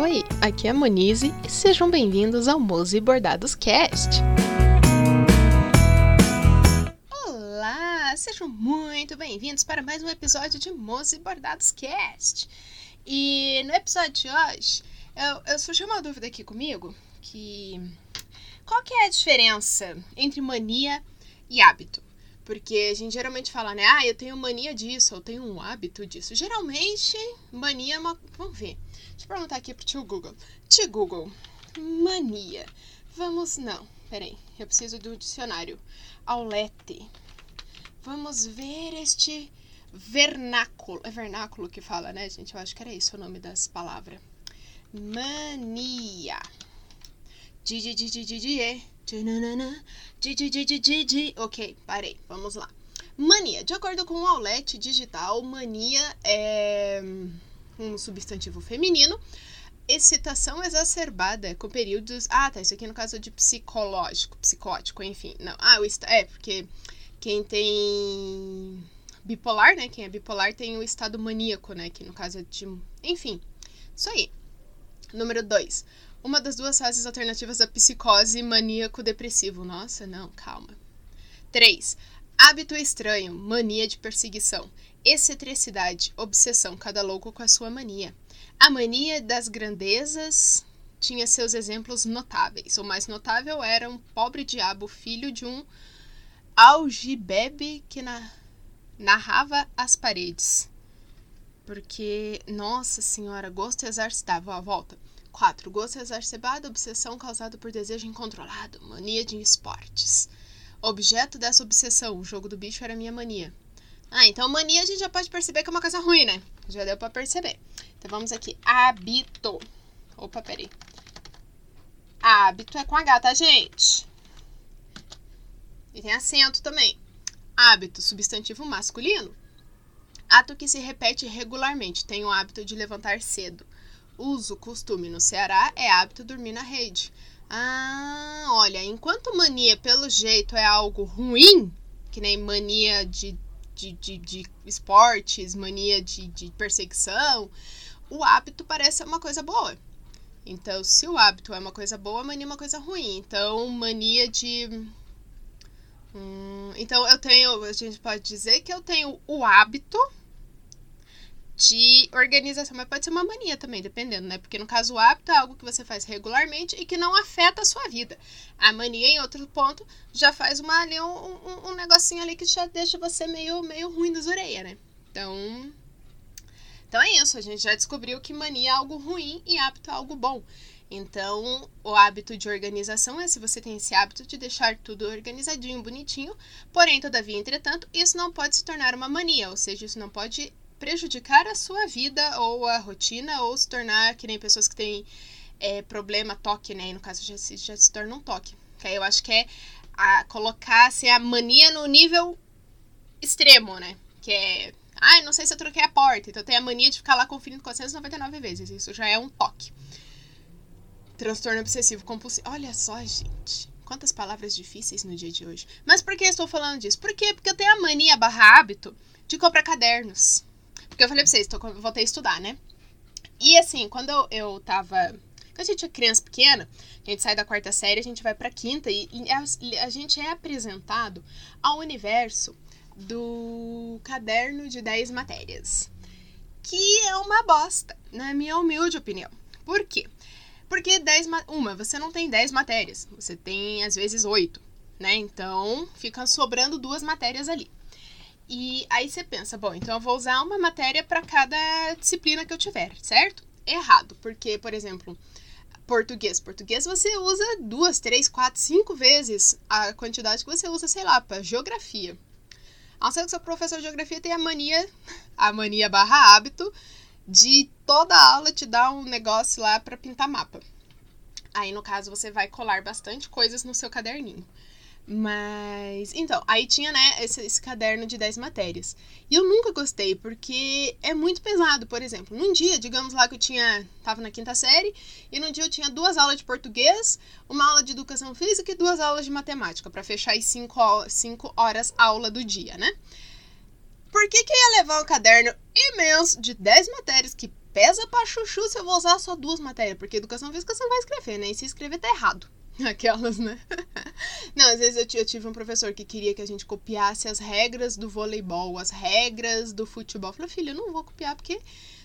Oi, aqui é a Monize e sejam bem-vindos ao Mose Bordados Cast. Olá, sejam muito bem-vindos para mais um episódio de Mose Bordados Cast. E no episódio de hoje, eu, eu surgiu uma dúvida aqui comigo, que qual que é a diferença entre mania e hábito? Porque a gente geralmente fala, né? Ah, eu tenho mania disso, eu tenho um hábito disso. Geralmente, mania é uma. Vamos ver. Deixa eu perguntar aqui pro tio Google. Tio Google, mania. Vamos. Não, peraí. Eu preciso do dicionário. Aulete. Vamos ver este vernáculo. É vernáculo que fala, né, gente? Eu acho que era isso o nome das palavras. Mania. Ok, parei. Vamos lá. Mania. De acordo com o Aulete Digital, mania é um substantivo feminino. Excitação exacerbada com períodos. Ah, tá. Isso aqui no caso de psicológico, psicótico, enfim. Não. Ah, o est... é, porque quem tem bipolar, né? Quem é bipolar tem o estado maníaco, né? Que no caso é de. Enfim. Isso aí. Número 2 uma das duas fases alternativas da psicose maníaco-depressivo. Nossa, não, calma. 3. Hábito estranho, mania de perseguição, excentricidade, obsessão, cada louco com a sua mania. A mania das grandezas tinha seus exemplos notáveis. O mais notável era um pobre diabo, filho de um algibebe que na, narrava as paredes. Porque, nossa senhora, gosto exercitava. Ó, volta. 4. Gosto exacerbado, obsessão causada por desejo incontrolado, mania de esportes. Objeto dessa obsessão, o jogo do bicho era minha mania. Ah, então mania a gente já pode perceber que é uma coisa ruim, né? Já deu pra perceber. Então vamos aqui. Hábito. Opa, peraí. Hábito é com H, tá, gente? E tem acento também. Hábito, substantivo masculino. Ato que se repete regularmente. Tem o hábito de levantar cedo uso, costume no Ceará é hábito dormir na rede. Ah, olha, enquanto mania, pelo jeito, é algo ruim, que nem mania de, de, de, de esportes, mania de, de perseguição, o hábito parece uma coisa boa. Então, se o hábito é uma coisa boa, mania é uma coisa ruim. Então, mania de. Hum, então, eu tenho. A gente pode dizer que eu tenho o hábito de organização, mas pode ser uma mania também, dependendo, né? Porque no caso o hábito é algo que você faz regularmente e que não afeta a sua vida. A mania, em outro ponto, já faz uma, ali, um, um, um negocinho ali que já deixa você meio, meio ruim das orelhas, né? Então, então é isso, a gente já descobriu que mania é algo ruim e hábito é algo bom. Então, o hábito de organização é se você tem esse hábito de deixar tudo organizadinho, bonitinho. Porém, todavia, entretanto, isso não pode se tornar uma mania, ou seja, isso não pode prejudicar a sua vida ou a rotina, ou se tornar que nem pessoas que têm é, problema, toque, né? E no caso já se, já se torna um toque. Que aí eu acho que é a, colocar assim, a mania no nível extremo, né? Que é. Ai, ah, não sei se eu troquei a porta. Então tem a mania de ficar lá conferindo 499 vezes. Isso já é um toque. Transtorno obsessivo compulsivo. Olha só, gente. Quantas palavras difíceis no dia de hoje. Mas por que estou falando disso? Por quê? Porque eu tenho a mania barra hábito de comprar cadernos. Porque eu falei pra vocês, tô, voltei a estudar, né? E assim, quando eu, eu tava. Quando a gente é criança pequena, a gente sai da quarta série, a gente vai pra quinta e, e a, a gente é apresentado ao universo do caderno de 10 matérias. Que é uma bosta, na minha humilde opinião. Por quê? Porque 10 uma, você não tem 10 matérias, você tem às vezes 8, né? Então fica sobrando duas matérias ali. E aí você pensa, bom, então eu vou usar uma matéria para cada disciplina que eu tiver, certo? Errado, porque, por exemplo, português. Português você usa duas, três, quatro, cinco vezes a quantidade que você usa, sei lá, para geografia. A não ser que seu professor de geografia tenha a mania, a mania barra hábito, de toda aula te dar um negócio lá para pintar mapa. Aí, no caso, você vai colar bastante coisas no seu caderninho. Mas, então, aí tinha, né, esse, esse, caderno de 10 matérias. E eu nunca gostei, porque é muito pesado, por exemplo. Num dia, digamos lá que eu tinha, tava na quinta série, e num dia eu tinha duas aulas de português, uma aula de educação física e duas aulas de matemática, para fechar as 5 cinco horas aula do dia, né? Por que que ia levar um caderno imenso de 10 matérias que pesa pra chuchu se eu vou usar só duas matérias, porque educação física você não vai escrever, né? E se escrever tá errado. Aquelas, né? Não, às vezes eu, tive um professor que queria que a gente copiasse as regras do voleibol, as regras do futebol. Eu falei, filho, eu não vou copiar porque.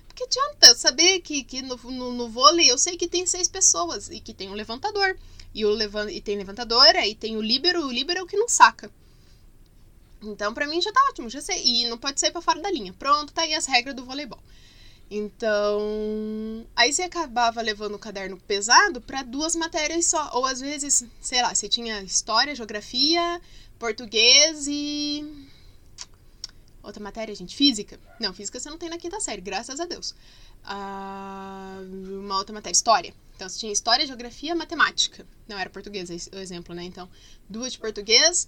Porque adianta saber que, que no, no, no vôlei eu sei que tem seis pessoas e que tem um levantador. E, o levan e tem levantadora, e tem o líbero, o líbero é o que não saca. Então, pra mim já tá ótimo, já sei. E não pode sair pra fora da linha. Pronto, tá aí as regras do voleibol. Então, aí você acabava levando o caderno pesado para duas matérias só. Ou às vezes, sei lá, você tinha história, geografia, português e. Outra matéria, gente, física. Não, física você não tem na quinta série, graças a Deus. Ah, uma outra matéria, história. Então você tinha história, geografia, matemática. Não era português o exemplo, né? Então, duas de português,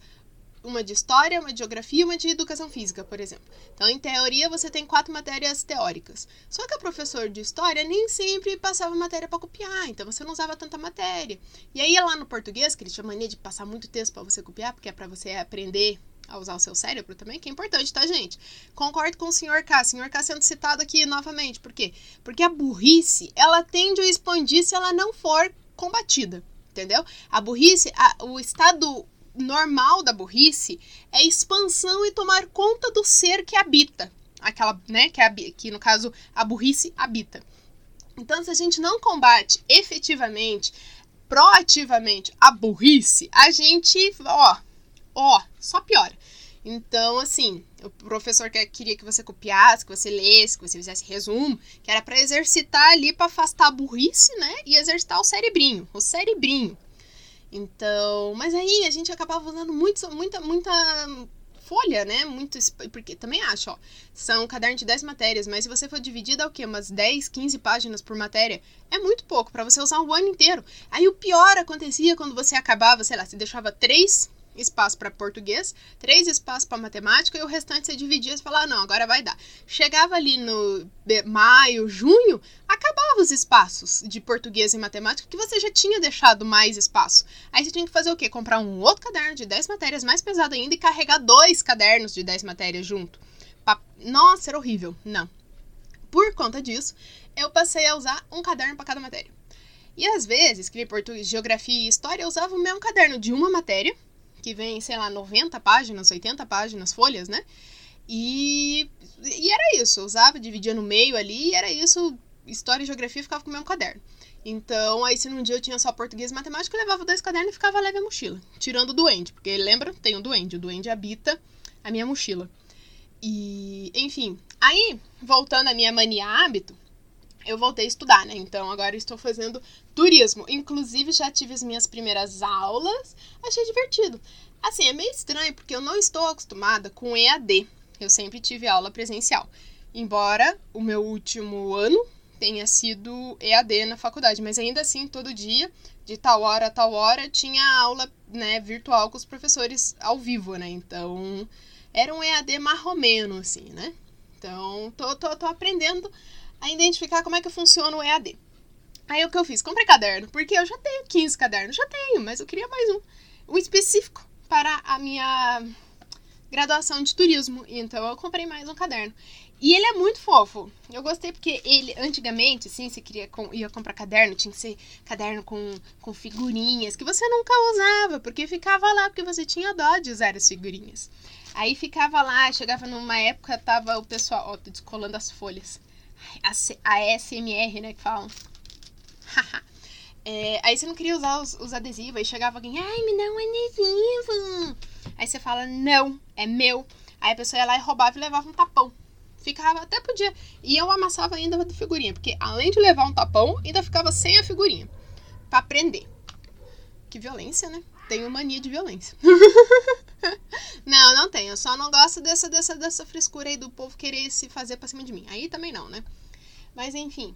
uma de história, uma de geografia e uma de educação física, por exemplo. Então, em teoria, você tem quatro matérias teóricas. Só que o professor de história nem sempre passava matéria para copiar, então você não usava tanta matéria. E aí, lá no português, que ele tinha mania de passar muito texto para você copiar, porque é para você aprender a usar o seu cérebro também, que é importante, tá, gente? Concordo com o senhor K. O senhor K sendo citado aqui novamente. Por quê? Porque a burrice, ela tende a expandir se ela não for combatida. Entendeu? A burrice, a, o estado normal da burrice é expansão e tomar conta do ser que habita. Aquela, né, que, que no caso a burrice habita. Então, se a gente não combate efetivamente, proativamente a burrice, a gente, ó, ó, só piora. Então, assim, o professor queria que você copiasse, que você lesse, que você fizesse resumo, que era para exercitar ali, para afastar a burrice, né? E exercitar o cerebrinho, o cerebrinho. Então, mas aí a gente acabava usando muito, muita, muita folha, né? Muito, porque também acho, ó, são cadernos de 10 matérias, mas se você for dividir dá o quê? Umas 10, 15 páginas por matéria, é muito pouco para você usar o ano inteiro. Aí o pior acontecia quando você acabava, sei lá, você deixava três espaço para português, três espaços para matemática e o restante você dividia e falava, ah, não, agora vai dar. Chegava ali no maio, junho, acabava os espaços de português e matemática que você já tinha deixado mais espaço. Aí você tinha que fazer o quê? Comprar um outro caderno de 10 matérias mais pesado ainda e carregar dois cadernos de 10 matérias junto. Nossa, era horrível. Não. Por conta disso, eu passei a usar um caderno para cada matéria. E às vezes, escrever português, geografia e história, eu usava o mesmo caderno de uma matéria que vem, sei lá, 90 páginas, 80 páginas, folhas, né? E, e era isso, eu usava, dividia no meio ali, e era isso, história e geografia ficava com o mesmo caderno. Então, aí se num dia eu tinha só português e matemática, eu levava dois cadernos e ficava leve a mochila. Tirando o duende, porque lembra? Tem o duende. O duende habita a minha mochila. E, enfim. Aí, voltando à minha mania hábito, eu voltei a estudar, né? Então agora estou fazendo turismo. Inclusive já tive as minhas primeiras aulas, achei divertido. Assim, é meio estranho porque eu não estou acostumada com EAD. Eu sempre tive aula presencial. Embora o meu último ano tenha sido EAD na faculdade, mas ainda assim, todo dia, de tal hora a tal hora, tinha aula, né, virtual com os professores ao vivo, né? Então, era um EAD marromeno, assim, né? Então, tô, tô, tô aprendendo a identificar como é que funciona o EAD. Aí o que eu fiz? Comprei caderno, porque eu já tenho 15 cadernos, já tenho, mas eu queria mais um. Um específico para a minha graduação de turismo. Então eu comprei mais um caderno. E ele é muito fofo. Eu gostei porque ele, antigamente, assim, você queria ia comprar caderno, tinha que ser caderno com, com figurinhas que você nunca usava, porque ficava lá, porque você tinha dó de usar as figurinhas. Aí ficava lá, chegava numa época, tava o pessoal, ó, descolando as folhas a, a SMR, né, que falam. é, aí você não queria usar os, os, adesivos, aí chegava alguém, ai, me dá um adesivo. Aí você fala, não, é meu. Aí a pessoa ia lá e roubava e levava um tapão. Ficava, até podia. E eu amassava ainda a figurinha, porque além de levar um tapão, ainda ficava sem a figurinha. para aprender. Que violência, né? Tenho mania de violência. não, não tenho. Eu só não gosto dessa, dessa, dessa frescura aí do povo querer se fazer pra cima de mim. Aí também não, né? Mas enfim.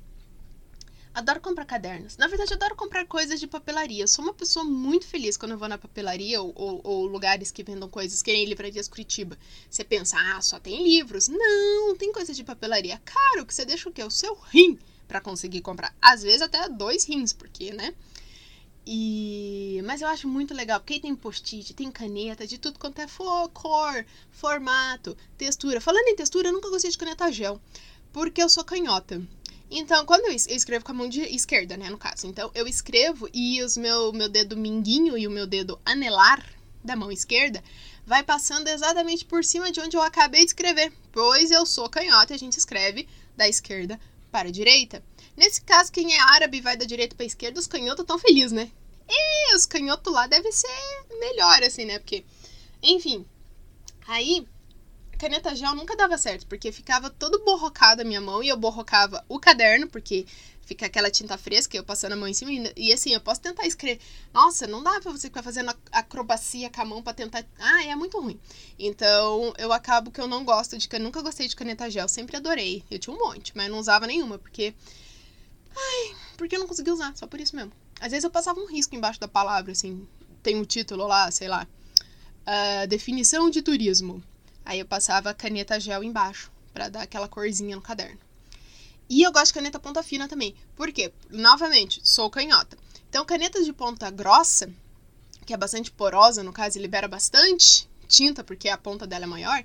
Adoro comprar cadernos. Na verdade, adoro comprar coisas de papelaria. Eu sou uma pessoa muito feliz quando eu vou na papelaria ou, ou, ou lugares que vendam coisas, que nem livrarias Curitiba. Você pensa, ah, só tem livros. Não, tem coisas de papelaria. Caro, que você deixa o quê? O seu rim para conseguir comprar. Às vezes até dois rins, porque, né? E... Mas eu acho muito legal, porque tem post-it, tem caneta, de tudo quanto é for, cor, formato, textura. Falando em textura, eu nunca gostei de caneta gel, porque eu sou canhota. Então, quando eu, eu escrevo com a mão de esquerda, né, no caso. Então, eu escrevo e os meu, meu dedo mindinho e o meu dedo anelar da mão esquerda vai passando exatamente por cima de onde eu acabei de escrever, pois eu sou canhota e a gente escreve da esquerda para a direita. Nesse caso, quem é árabe vai da direita para a esquerda, os canhotos estão felizes, né? E os canhotos lá devem ser melhor, assim, né? Porque, enfim. Aí, caneta gel nunca dava certo, porque ficava todo borrocado a minha mão e eu borrocava o caderno, porque fica aquela tinta fresca, eu passando a mão em cima. E, assim, eu posso tentar escrever. Nossa, não dá pra você ficar fazendo acrobacia com a mão pra tentar. Ah, é muito ruim. Então, eu acabo que eu não gosto de. Eu nunca gostei de caneta gel, sempre adorei. Eu tinha um monte, mas não usava nenhuma, porque. Ai, porque eu não conseguia usar, só por isso mesmo. Às vezes eu passava um risco embaixo da palavra, assim. Tem um título lá, sei lá. Uh, definição de turismo. Aí eu passava caneta gel embaixo, para dar aquela corzinha no caderno. E eu gosto de caneta ponta fina também. Por quê? Novamente, sou canhota. Então, canetas de ponta grossa, que é bastante porosa, no caso, e libera bastante tinta, porque a ponta dela é maior,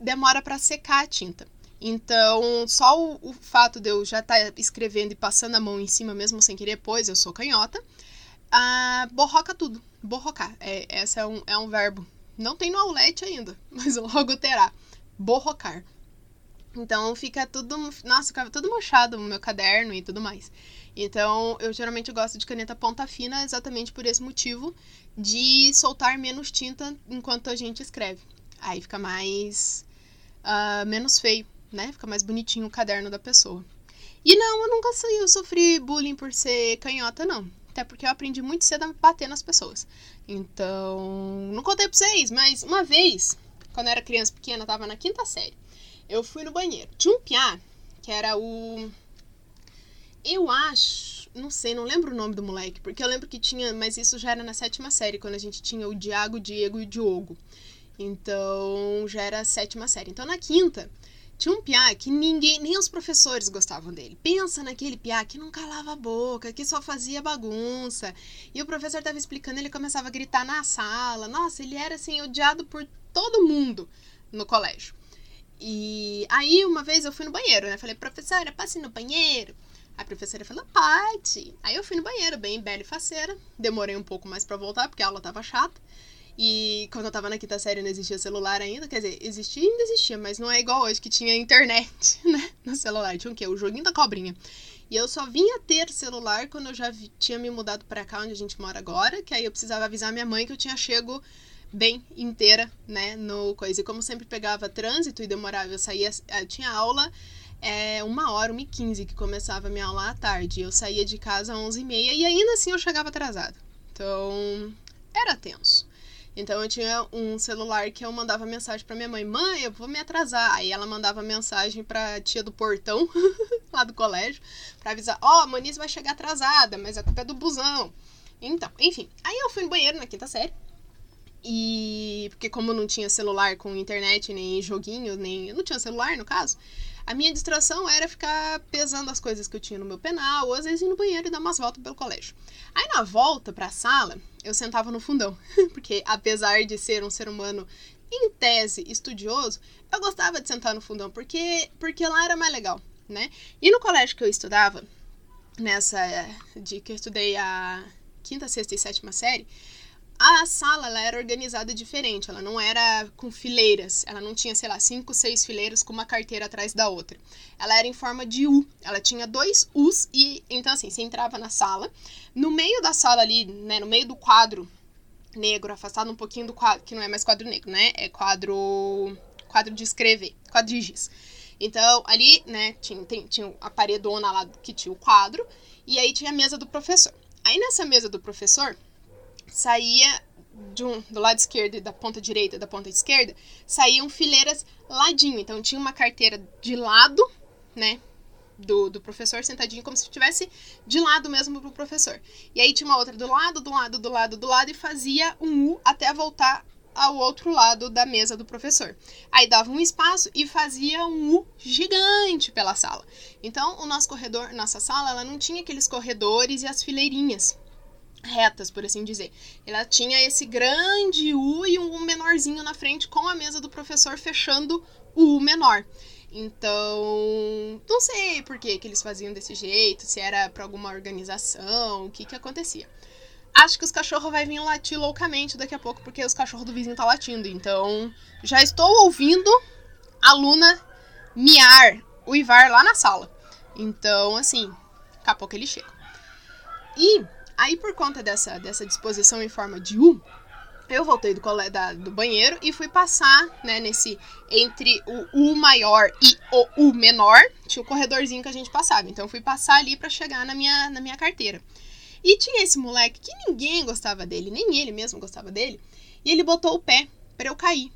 demora para secar a tinta. Então, só o, o, fato de eu já estar tá escrevendo e passando a mão em cima, mesmo sem querer, pois eu sou canhota, borroca tudo. Borrocar. É, esse é um, é um verbo. Não tem no Aulete ainda, mas logo terá. Borrocar. Então fica tudo. Nossa, ficava tudo mochado no meu caderno e tudo mais. Então eu geralmente gosto de caneta ponta fina exatamente por esse motivo de soltar menos tinta enquanto a gente escreve. Aí fica mais. Uh, menos feio, né? Fica mais bonitinho o caderno da pessoa. E não, eu nunca eu sofri bullying por ser canhota, não. Até porque eu aprendi muito cedo a bater nas pessoas. Então, não contei pra vocês, mas uma vez, quando eu era criança pequena, tava na quinta série eu fui no banheiro. Tinha um piá, que era o. Eu acho. Não sei, não lembro o nome do moleque, porque eu lembro que tinha. Mas isso já era na sétima série, quando a gente tinha o Diago, o Diego e o Diogo. Então já era a sétima série. Então na quinta, tinha um piá que ninguém, nem os professores gostavam dele. Pensa naquele piá que não calava a boca, que só fazia bagunça. E o professor estava explicando, ele começava a gritar na sala. Nossa, ele era assim odiado por todo mundo no colégio. E aí, uma vez eu fui no banheiro, né? Falei, professora, passe no banheiro. A professora falou, pode. Aí eu fui no banheiro, bem bela e faceira. Demorei um pouco mais para voltar, porque a aula tava chata. E quando eu tava na quinta série não existia celular ainda. Quer dizer, existia ainda existia, mas não é igual hoje que tinha internet, né? No celular. Tinha o quê? O joguinho da cobrinha. E eu só vinha ter celular quando eu já tinha me mudado para cá, onde a gente mora agora. Que aí eu precisava avisar minha mãe que eu tinha chego bem inteira, né, no coisa. E como sempre pegava trânsito e demorava, eu saía, eu tinha aula é, uma hora, uma e quinze, que começava a minha aula à tarde. Eu saía de casa às onze e meia e ainda assim eu chegava atrasado. Então, era tenso. Então eu tinha um celular que eu mandava mensagem para minha mãe: "Mãe, eu vou me atrasar". Aí ela mandava mensagem para tia do portão lá do colégio para avisar: "Ó, oh, a Manice vai chegar atrasada, mas a culpa é do busão". Então, enfim, aí eu fui no banheiro na quinta série. E porque como não tinha celular com internet, nem joguinho, nem. Eu não tinha celular, no caso. A minha distração era ficar pesando as coisas que eu tinha no meu penal, ou às vezes ir no banheiro e dar umas voltas pelo colégio. Aí na volta pra sala, eu sentava no fundão. Porque apesar de ser um ser humano em tese estudioso, eu gostava de sentar no fundão, porque, porque lá era mais legal, né? E no colégio que eu estudava, nessa de que eu estudei a quinta, sexta e sétima série, a sala ela era organizada diferente, ela não era com fileiras, ela não tinha, sei lá, cinco, seis fileiras com uma carteira atrás da outra. Ela era em forma de U, ela tinha dois U's e então assim, você entrava na sala, no meio da sala ali, né, no meio do quadro negro, afastado um pouquinho do quadro, que não é mais quadro negro, né, é quadro quadro de escrever, quadro de giz. Então, ali, né, tinha, tinha a paredona lá que tinha o quadro, e aí tinha a mesa do professor. Aí nessa mesa do professor, saía um, do lado esquerdo e da ponta direita da ponta esquerda, saíam fileiras ladinho. Então tinha uma carteira de lado, né? Do, do professor sentadinho, como se estivesse de lado mesmo pro professor. E aí tinha uma outra do lado, do lado, do lado, do lado, e fazia um U até voltar ao outro lado da mesa do professor. Aí dava um espaço e fazia um U gigante pela sala. Então, o nosso corredor, nossa sala, ela não tinha aqueles corredores e as fileirinhas retas, por assim dizer. Ela tinha esse grande U e um U menorzinho na frente com a mesa do professor fechando o U menor. Então, não sei por que, que eles faziam desse jeito, se era para alguma organização, o que que acontecia. Acho que os cachorros vai vir latir loucamente daqui a pouco, porque os cachorros do vizinho tá latindo. Então, já estou ouvindo a Luna miar, uivar lá na sala. Então, assim, daqui a pouco ele chega. E aí, por conta dessa, dessa disposição em forma de U, eu voltei do, da, do banheiro e fui passar, né, nesse entre o U maior e o U menor, tinha o corredorzinho que a gente passava. Então eu fui passar ali para chegar na minha, na minha carteira. E tinha esse moleque que ninguém gostava dele, nem ele mesmo gostava dele, e ele botou o pé para eu cair.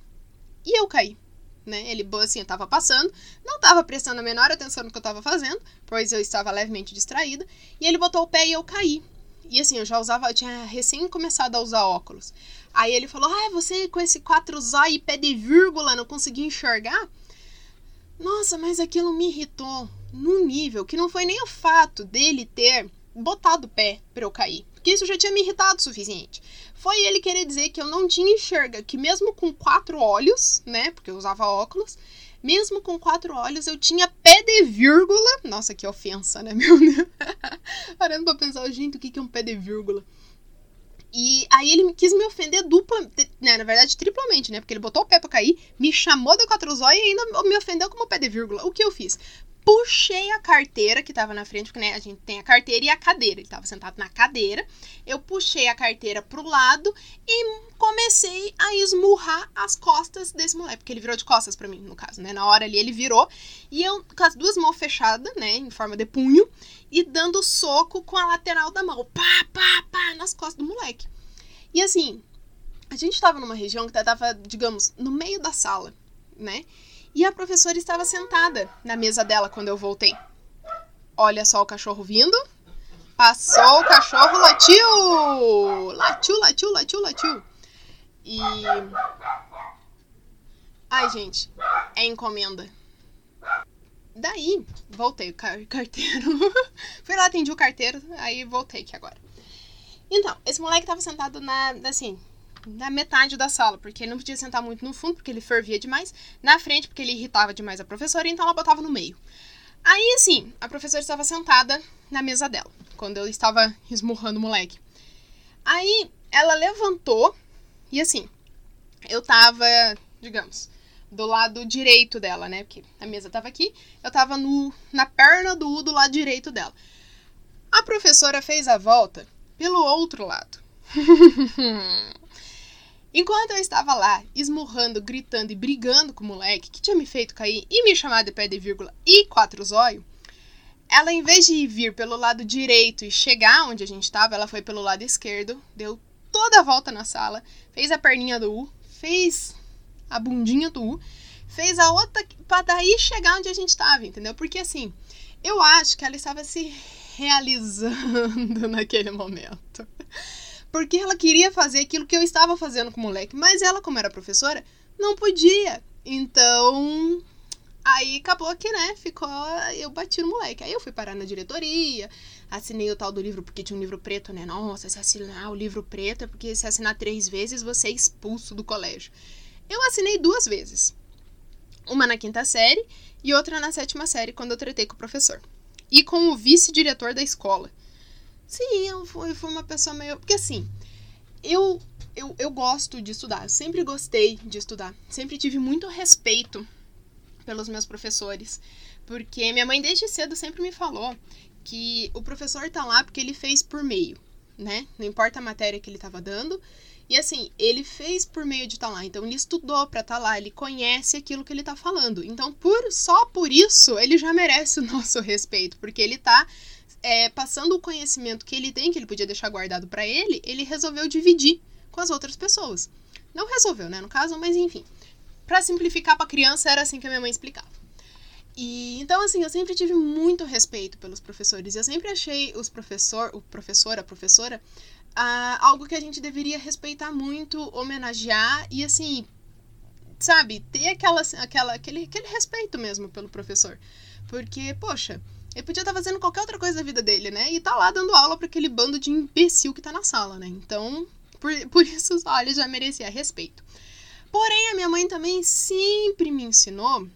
E eu caí. Né? Ele, assim, eu tava passando, não tava prestando a menor atenção no que eu tava fazendo, pois eu estava levemente distraída, e ele botou o pé e eu caí. E assim, eu já usava, eu tinha recém começado a usar óculos. Aí ele falou: Ah, você com esse quatro zóio e pé de vírgula não conseguia enxergar? Nossa, mas aquilo me irritou num nível que não foi nem o fato dele ter botado o pé para eu cair. Porque isso já tinha me irritado o suficiente. Foi ele querer dizer que eu não tinha enxerga, que mesmo com quatro olhos, né? Porque eu usava óculos, mesmo com quatro olhos, eu tinha pé de vírgula. Nossa, que ofensa, né, meu Deus? Parando pra pensar, gente, o que é um pé de vírgula? E aí ele quis me ofender dupla, né, na verdade triplamente, né? Porque ele botou o pé pra cair, me chamou de quatro zóio e ainda me ofendeu como pé de vírgula. O que eu fiz? Puxei a carteira que tava na frente, porque né, a gente tem a carteira e a cadeira. Ele tava sentado na cadeira. Eu puxei a carteira pro lado e comecei a esmurrar as costas desse moleque, porque ele virou de costas para mim, no caso, né? Na hora ali ele virou e eu com as duas mãos fechadas, né, em forma de punho, e dando soco com a lateral da mão, pá, pá, pá, nas costas do moleque. E assim, a gente tava numa região que tava, digamos, no meio da sala, né? E a professora estava sentada na mesa dela quando eu voltei. Olha só o cachorro vindo. Passou o cachorro, latiu! Latiu, latiu, latiu, latiu. E. Ai, gente, é encomenda. Daí, voltei o car carteiro. Fui lá, atendi o carteiro, aí voltei aqui agora. Então, esse moleque tava sentado na, assim, na metade da sala, porque ele não podia sentar muito no fundo, porque ele fervia demais, na frente, porque ele irritava demais a professora, então ela botava no meio. Aí, assim, a professora estava sentada na mesa dela, quando eu estava esmurrando o moleque. Aí, ela levantou, e assim, eu tava, digamos, do lado direito dela, né? Porque a mesa tava aqui, eu tava no, na perna do U do lado direito dela. A professora fez a volta pelo outro lado. Enquanto eu estava lá, esmurrando, gritando e brigando com o moleque que tinha me feito cair e me chamar de pé de vírgula e quatro zóio, ela, em vez de vir pelo lado direito e chegar onde a gente estava, ela foi pelo lado esquerdo, deu toda a volta na sala, fez a perninha do U, fez a bundinha do U, fez a outra para daí chegar onde a gente estava, entendeu? Porque assim, eu acho que ela estava se realizando naquele momento porque ela queria fazer aquilo que eu estava fazendo com o moleque, mas ela, como era professora, não podia. Então, aí acabou que, né, ficou, eu bati no moleque. Aí eu fui parar na diretoria, assinei o tal do livro, porque tinha um livro preto, né? Nossa, se assinar o livro preto é porque se assinar três vezes você é expulso do colégio. Eu assinei duas vezes. Uma na quinta série e outra na sétima série, quando eu tretei com o professor. E com o vice-diretor da escola. Sim, eu fui, fui uma pessoa meio. Porque assim, eu, eu, eu gosto de estudar, eu sempre gostei de estudar, sempre tive muito respeito pelos meus professores, porque minha mãe desde cedo sempre me falou que o professor tá lá porque ele fez por meio, né? Não importa a matéria que ele tava dando. E assim, ele fez por meio de estar tá lá, então ele estudou para estar tá lá, ele conhece aquilo que ele tá falando. Então, por só por isso, ele já merece o nosso respeito, porque ele tá é, passando o conhecimento que ele tem, que ele podia deixar guardado para ele, ele resolveu dividir com as outras pessoas. Não resolveu, né, no caso, mas enfim. Para simplificar para criança era assim que a minha mãe explicava. E então assim, eu sempre tive muito respeito pelos professores. Eu sempre achei os professor, o professor, a professora, algo que a gente deveria respeitar muito, homenagear e assim, sabe, ter aquela, aquela, aquele, aquele respeito mesmo pelo professor. Porque, poxa, ele podia estar tá fazendo qualquer outra coisa da vida dele, né? E tá lá dando aula para aquele bando de imbecil que tá na sala, né? Então, por, por isso, olha, ele já merecia respeito. Porém, a minha mãe também sempre me ensinou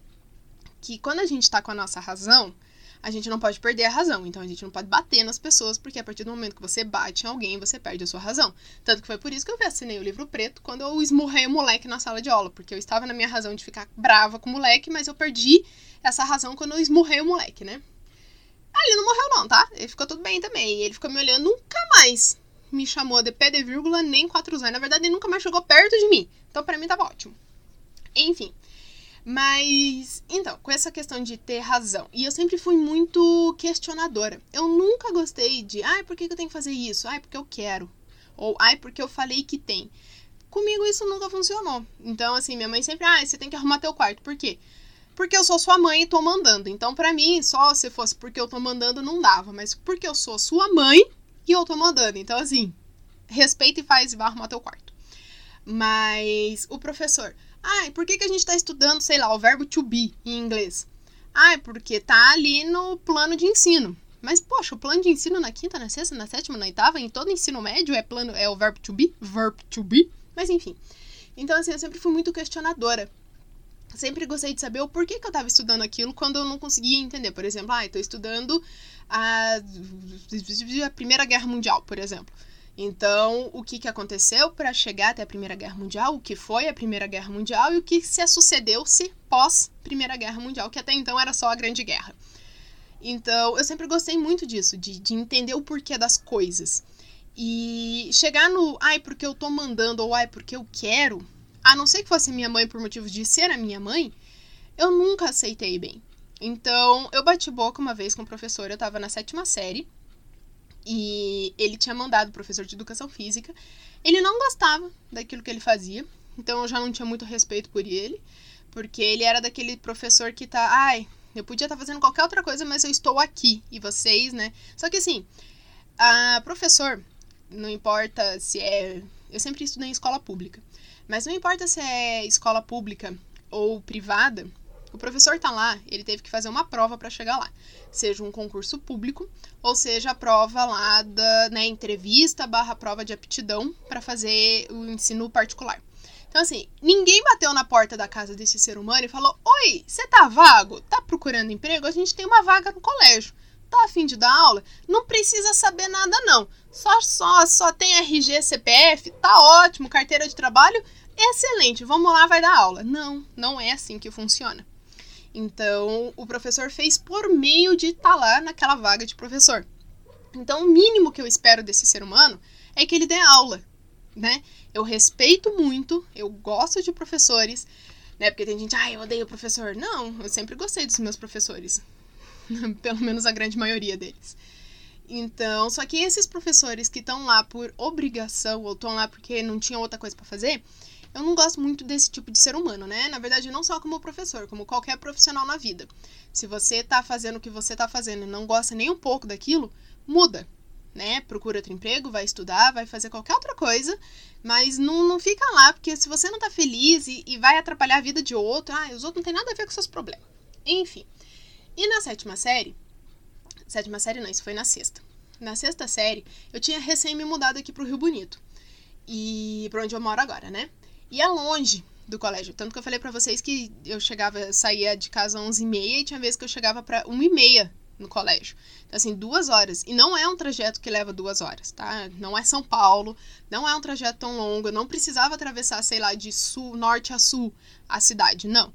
que quando a gente tá com a nossa razão, a gente não pode perder a razão. Então a gente não pode bater nas pessoas, porque a partir do momento que você bate em alguém, você perde a sua razão. Tanto que foi por isso que eu assinei o livro preto quando eu esmurrei o moleque na sala de aula, porque eu estava na minha razão de ficar brava com o moleque, mas eu perdi essa razão quando eu esmurrei o moleque, né? Ah, ele não morreu não, tá? Ele ficou tudo bem também. Ele ficou me olhando nunca mais. Me chamou de pé de vírgula, nem quatro anos. Na verdade, ele nunca mais chegou perto de mim. Então, para mim, tava ótimo. Enfim. Mas, então, com essa questão de ter razão. E eu sempre fui muito questionadora. Eu nunca gostei de, ai, por que eu tenho que fazer isso? Ai, porque eu quero. Ou, ai, porque eu falei que tem. Comigo isso nunca funcionou. Então, assim, minha mãe sempre, ai, você tem que arrumar teu quarto. Por quê? Porque eu sou sua mãe e tô mandando. Então, para mim, só se fosse porque eu tô mandando, não dava. Mas porque eu sou sua mãe e eu tô mandando. Então, assim, respeita e faz e vai arrumar teu quarto. Mas o professor, Ai, por que, que a gente está estudando, sei lá, o verbo to be em inglês? Ai, porque tá ali no plano de ensino. Mas, poxa, o plano de ensino na quinta, na sexta, na sétima, na oitava, em todo ensino médio é plano, é o verbo to be, verb to be. Mas enfim. Então, assim, eu sempre fui muito questionadora. Sempre gostei de saber o porquê que eu estava estudando aquilo quando eu não conseguia entender. Por exemplo, ah, estou estudando a, a Primeira Guerra Mundial, por exemplo. Então, o que, que aconteceu para chegar até a Primeira Guerra Mundial, o que foi a Primeira Guerra Mundial e o que se sucedeu-se pós Primeira Guerra Mundial, que até então era só a Grande Guerra. Então, eu sempre gostei muito disso, de, de entender o porquê das coisas. E chegar no, ai, porque eu tô mandando, ou ai, porque eu quero, a não ser que fosse minha mãe por motivos de ser a minha mãe, eu nunca aceitei bem. Então, eu bati boca uma vez com o professor, eu tava na sétima série, e ele tinha mandado o professor de educação física. Ele não gostava daquilo que ele fazia, então eu já não tinha muito respeito por ele, porque ele era daquele professor que tá, ai, eu podia estar tá fazendo qualquer outra coisa, mas eu estou aqui e vocês, né? Só que assim, a professor, não importa se é, eu sempre estudei em escola pública, mas não importa se é escola pública ou privada, o professor tá lá, ele teve que fazer uma prova para chegar lá, seja um concurso público ou seja a prova lá da né, entrevista barra prova de aptidão para fazer o ensino particular. Então, assim, ninguém bateu na porta da casa desse ser humano e falou: Oi, você tá vago? Tá procurando emprego? A gente tem uma vaga no colégio. Tá afim de dar aula? Não precisa saber nada, não. Só, só, só tem RG, CPF, tá ótimo, carteira de trabalho, excelente, vamos lá, vai dar aula. Não, não é assim que funciona. Então, o professor fez por meio de estar tá lá naquela vaga de professor. Então, o mínimo que eu espero desse ser humano é que ele dê aula, né? Eu respeito muito, eu gosto de professores, né? Porque tem gente, ah, eu odeio professor. Não, eu sempre gostei dos meus professores. Pelo menos a grande maioria deles. Então, só que esses professores que estão lá por obrigação ou estão lá porque não tinham outra coisa para fazer, eu não gosto muito desse tipo de ser humano, né? Na verdade, não só como professor, como qualquer profissional na vida. Se você tá fazendo o que você tá fazendo e não gosta nem um pouco daquilo, muda, né? Procura outro emprego, vai estudar, vai fazer qualquer outra coisa, mas não, não fica lá, porque se você não tá feliz e, e vai atrapalhar a vida de outro, ah, os outros não tem nada a ver com seus problemas. Enfim. E na sétima série, sétima série não, isso foi na sexta. Na sexta série, eu tinha recém me mudado aqui pro Rio Bonito. E pra onde eu moro agora, né? E é longe do colégio. Tanto que eu falei para vocês que eu chegava, saía de casa às 11h30 e tinha vezes que eu chegava para 1h30 no colégio. Então, assim, duas horas. E não é um trajeto que leva duas horas, tá? Não é São Paulo, não é um trajeto tão longo. Eu não precisava atravessar, sei lá, de sul, norte a sul a cidade. Não.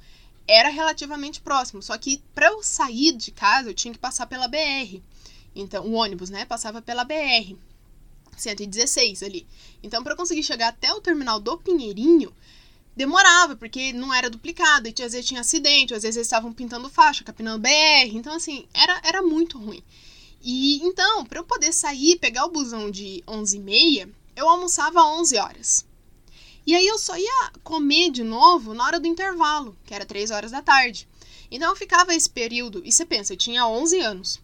Era relativamente próximo. Só que para eu sair de casa, eu tinha que passar pela BR. Então, o ônibus, né? Passava pela BR. 116 ali. Então, para conseguir chegar até o terminal do Pinheirinho, demorava, porque não era duplicado, e às vezes tinha acidente, às vezes eles estavam pintando faixa, capinando BR, então assim, era, era muito ruim. E então, para eu poder sair, pegar o busão de 11h30, eu almoçava às 11 horas. E aí eu só ia comer de novo na hora do intervalo, que era 3 horas da tarde. Então eu ficava esse período, e você pensa, eu tinha 11 anos,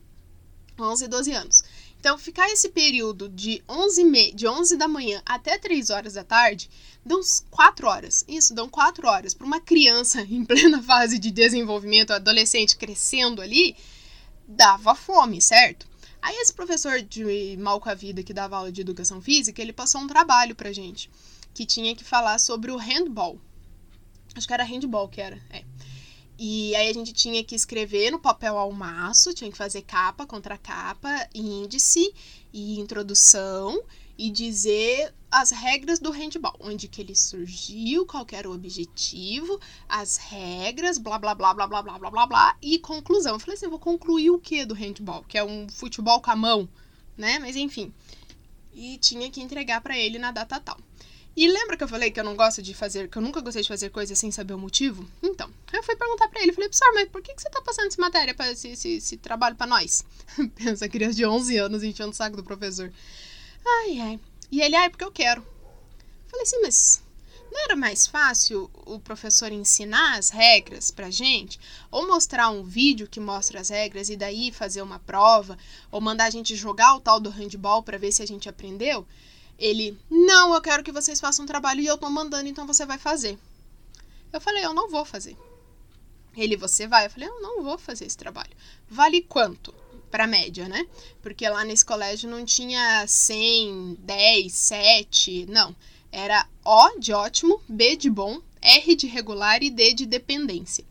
11, 12 anos. Então, ficar esse período de 11, me... de 11 da manhã até 3 horas da tarde, dão 4 horas. Isso, dão 4 horas. Para uma criança em plena fase de desenvolvimento, adolescente crescendo ali, dava fome, certo? Aí esse professor de mal com a vida que dava aula de educação física, ele passou um trabalho pra gente, que tinha que falar sobre o handball. Acho que era handball que era, é. E aí a gente tinha que escrever no papel ao maço, tinha que fazer capa contra capa, índice e introdução e dizer as regras do handball, onde que ele surgiu, qual era o objetivo, as regras, blá blá blá blá blá blá blá blá blá e conclusão. Eu falei assim, vou concluir o que do handball, que é um futebol com a mão, né? Mas enfim. E tinha que entregar para ele na data tal. E lembra que eu falei que eu não gosto de fazer, que eu nunca gostei de fazer coisas sem saber o motivo? Então, eu fui perguntar para ele, falei, professor, mas por que, que você tá passando essa matéria, para esse, esse, esse trabalho para nós? Pensa, criança de 11 anos enchendo o saco do professor. Ai, ai. E ele, ai, porque eu quero. Falei assim, mas não era mais fácil o professor ensinar as regras pra gente? Ou mostrar um vídeo que mostra as regras e daí fazer uma prova? Ou mandar a gente jogar o tal do handball para ver se a gente aprendeu? Ele, não, eu quero que vocês façam um trabalho e eu tô mandando, então você vai fazer. Eu falei, eu não vou fazer. Ele, você vai? Eu falei, eu não vou fazer esse trabalho. Vale quanto? para média, né? Porque lá nesse colégio não tinha 100, 10, 7, não. Era O de ótimo, B de bom, R de regular e D de dependência.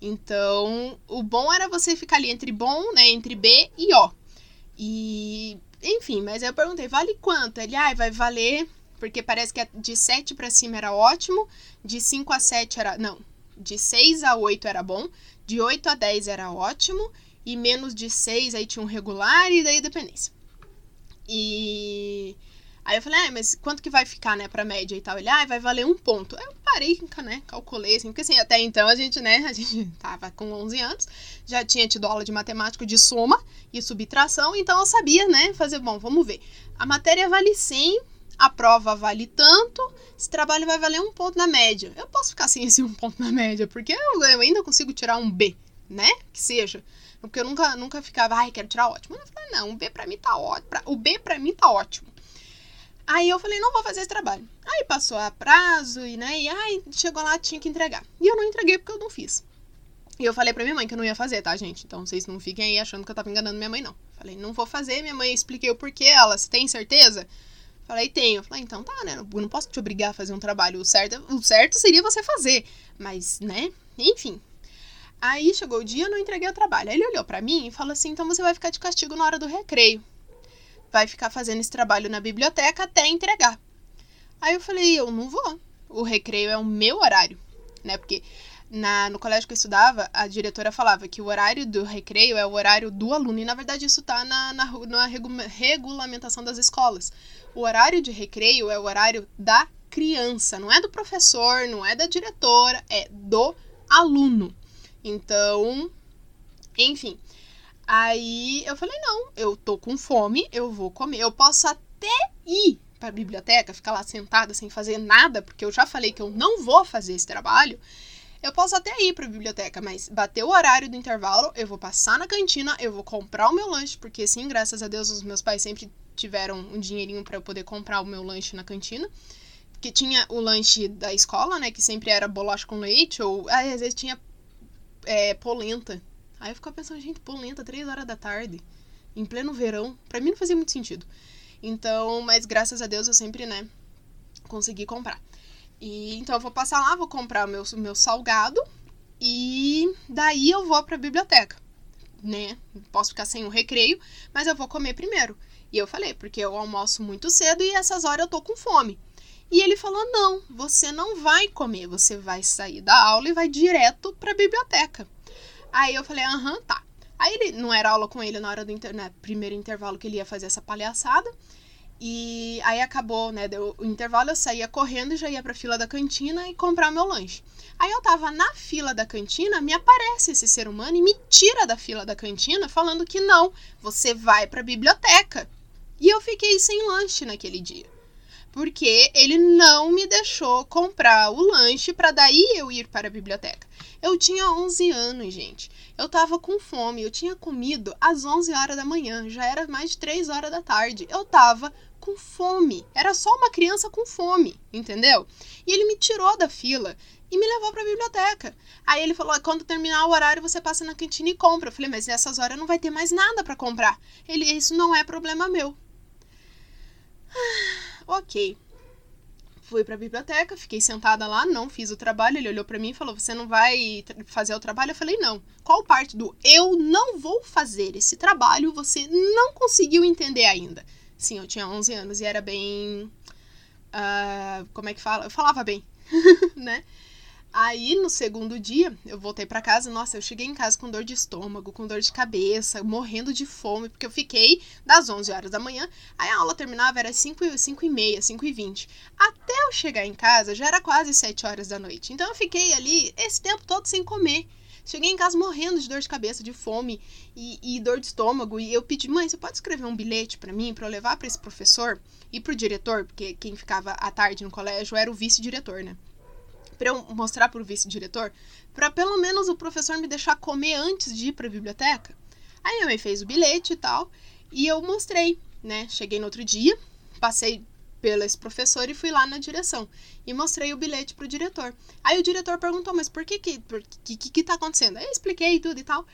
Então, o bom era você ficar ali entre bom, né, entre B e O. E, enfim, mas aí eu perguntei, vale quanto? Ele, ah, vai valer, porque parece que de 7 para cima era ótimo, de 5 a 7 era, não, de 6 a 8 era bom, de 8 a 10 era ótimo e menos de 6 aí tinha um regular e daí dependência. E aí eu falei, ah, mas quanto que vai ficar, né, pra média e tal? Ele, ah, vai valer um ponto. Aí eu parei, né, calculei, assim, porque assim, até então a gente, né, a gente tava com 11 anos, já tinha tido aula de matemática de soma e subtração, então eu sabia, né, fazer, bom, vamos ver. A matéria vale 100, a prova vale tanto, esse trabalho vai valer um ponto na média. Eu posso ficar sem esse um ponto na média, porque eu, eu ainda consigo tirar um B, né, que seja. Porque eu nunca, nunca ficava, ai, quero tirar ótimo. Eu falei, não, o B pra mim tá ótimo. O B pra mim tá ótimo. Aí eu falei, não vou fazer esse trabalho. Aí passou a prazo e, né, e ai, chegou lá, tinha que entregar. E eu não entreguei porque eu não fiz. E eu falei pra minha mãe que eu não ia fazer, tá, gente? Então vocês não fiquem aí achando que eu tava enganando minha mãe, não. Falei, não vou fazer. Minha mãe expliquei o porquê. Ela, você tem certeza? Falei, tenho. Falei, então tá, né? Eu não posso te obrigar a fazer um trabalho. O certo, o certo seria você fazer. Mas, né? Enfim, Aí chegou o dia, eu não entreguei o trabalho. Aí ele olhou para mim e falou assim: então você vai ficar de castigo na hora do recreio. Vai ficar fazendo esse trabalho na biblioteca até entregar. Aí eu falei: eu não vou. O recreio é o meu horário, né? Porque na, no colégio que eu estudava, a diretora falava que o horário do recreio é o horário do aluno. E na verdade isso está na, na, na regulamentação das escolas. O horário de recreio é o horário da criança, não é do professor, não é da diretora, é do aluno. Então, enfim. Aí eu falei: não, eu tô com fome, eu vou comer. Eu posso até ir para a biblioteca, ficar lá sentada sem fazer nada, porque eu já falei que eu não vou fazer esse trabalho. Eu posso até ir para a biblioteca, mas bater o horário do intervalo, eu vou passar na cantina, eu vou comprar o meu lanche, porque sim, graças a Deus, os meus pais sempre tiveram um dinheirinho para eu poder comprar o meu lanche na cantina. Que tinha o lanche da escola, né? Que sempre era bolacha com leite, ou às vezes tinha é, polenta. Aí eu ficava pensando, gente, polenta, três horas da tarde, em pleno verão. Pra mim não fazia muito sentido. Então, mas graças a Deus eu sempre, né, consegui comprar. E então eu vou passar lá, vou comprar o meu, meu salgado e daí eu vou pra biblioteca, né? Posso ficar sem o recreio, mas eu vou comer primeiro. E eu falei, porque eu almoço muito cedo e essas horas eu tô com fome. E ele falou: não, você não vai comer, você vai sair da aula e vai direto para a biblioteca. Aí eu falei: aham, tá. Aí ele não era aula com ele na hora do inter, né, primeiro intervalo que ele ia fazer essa palhaçada. E aí acabou, né? Deu o intervalo, eu saía correndo já ia pra fila da cantina e comprar meu lanche. Aí eu tava na fila da cantina, me aparece esse ser humano e me tira da fila da cantina falando que não, você vai pra biblioteca. E eu fiquei sem lanche naquele dia porque ele não me deixou comprar o lanche para daí eu ir para a biblioteca. Eu tinha 11 anos, gente. Eu tava com fome, eu tinha comido às 11 horas da manhã, já era mais de 3 horas da tarde. Eu tava com fome. Era só uma criança com fome, entendeu? E ele me tirou da fila e me levou para a biblioteca. Aí ele falou: quando terminar o horário, você passa na cantina e compra. Eu falei: mas nessas horas não vai ter mais nada para comprar. Ele: isso não é problema meu. Ah, ok. fui pra biblioteca, fiquei sentada lá, não fiz o trabalho. Ele olhou para mim e falou: Você não vai fazer o trabalho? Eu falei: Não. Qual parte do eu não vou fazer esse trabalho você não conseguiu entender ainda? Sim, eu tinha 11 anos e era bem. Uh, como é que fala? Eu falava bem, né? Aí, no segundo dia, eu voltei para casa. Nossa, eu cheguei em casa com dor de estômago, com dor de cabeça, morrendo de fome, porque eu fiquei das 11 horas da manhã. Aí a aula terminava, era 5, 5 e meia, 5 e 20. Até eu chegar em casa, já era quase 7 horas da noite. Então eu fiquei ali esse tempo todo sem comer. Cheguei em casa morrendo de dor de cabeça, de fome e, e dor de estômago. E eu pedi, mãe, você pode escrever um bilhete para mim, para eu levar para esse professor e pro diretor, porque quem ficava à tarde no colégio era o vice-diretor, né? Para eu mostrar para o vice-diretor, para pelo menos o professor me deixar comer antes de ir para a biblioteca. Aí minha mãe fez o bilhete e tal, e eu mostrei, né? Cheguei no outro dia, passei pelo esse professor e fui lá na direção e mostrei o bilhete pro diretor. Aí o diretor perguntou: "Mas por que que por que, que, que tá acontecendo?" Aí eu expliquei tudo e tal.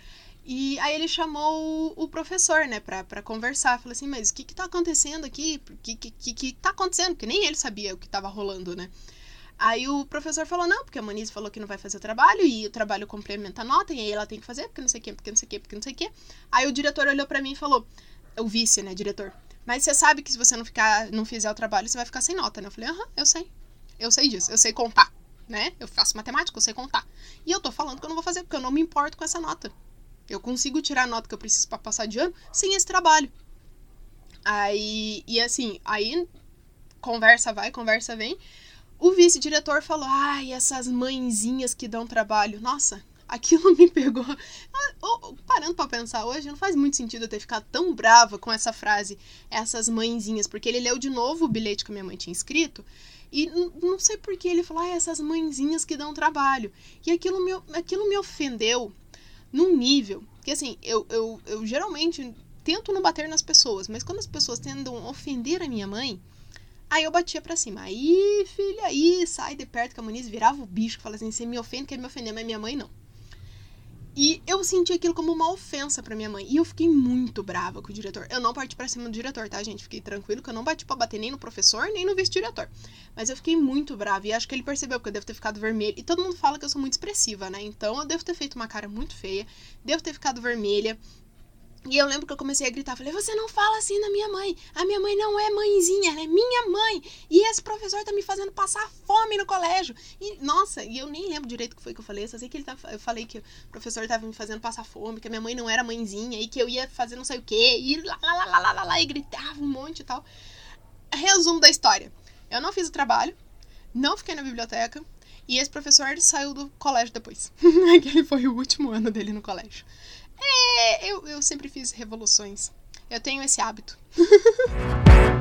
E aí ele chamou o, professor, né, pra, pra conversar. Falei assim, mas o que que tá acontecendo aqui? O que, que, que, que tá acontecendo? Porque nem ele sabia o que tava rolando, né? Aí o professor falou, não, porque a Monize falou que não vai fazer o trabalho, e o trabalho complementa a nota, e aí ela tem que fazer, porque não sei o quê, porque não sei o quê, porque não sei o quê. Aí o diretor olhou para mim e falou, o vice, né, diretor, mas você sabe que se você não ficar, não fizer o trabalho, você vai ficar sem nota, né? Eu falei, aham, eu sei. Eu sei disso, eu sei contar, né? Eu faço matemática, eu sei contar. E eu tô falando que eu não vou fazer, porque eu não me importo com essa nota. Eu consigo tirar a nota que eu preciso para passar de ano sem esse trabalho. Aí, e assim, aí conversa vai, conversa vem. O vice-diretor falou: ai, essas mãezinhas que dão trabalho. Nossa, aquilo me pegou. Ah, parando para pensar hoje, não faz muito sentido eu ter ficado tão brava com essa frase, essas mãezinhas, porque ele leu de novo o bilhete que minha mãe tinha escrito. E não sei por que ele falou, ah, essas mãezinhas que dão trabalho. E aquilo me, aquilo me ofendeu num nível que, assim, eu, eu, eu geralmente tento não bater nas pessoas, mas quando as pessoas tentam ofender a minha mãe, Aí eu batia pra cima. Aí, filha, aí, sai de perto que a Muniz virava o bicho, que fala assim: você me ofende, quer me ofender, mas minha mãe não. E eu senti aquilo como uma ofensa para minha mãe. E eu fiquei muito brava com o diretor. Eu não parti pra cima do diretor, tá, gente? Fiquei tranquilo que eu não bati pra bater nem no professor, nem no vice-diretor. Mas eu fiquei muito brava. E acho que ele percebeu, porque eu devo ter ficado vermelha. E todo mundo fala que eu sou muito expressiva, né? Então eu devo ter feito uma cara muito feia. Devo ter ficado vermelha. E eu lembro que eu comecei a gritar, falei, você não fala assim na minha mãe. A minha mãe não é mãezinha, ela é minha mãe. E esse professor tá me fazendo passar fome no colégio. E, nossa, e eu nem lembro direito o que foi que eu falei. Eu só sei que ele tá, eu falei que o professor tava me fazendo passar fome, que a minha mãe não era mãezinha, e que eu ia fazer não sei o quê, e lá, lá, lá, lá, lá, lá, e gritava um monte e tal. Resumo da história. Eu não fiz o trabalho, não fiquei na biblioteca, e esse professor saiu do colégio depois. Aquele foi o último ano dele no colégio. É, eu, eu sempre fiz revoluções. Eu tenho esse hábito.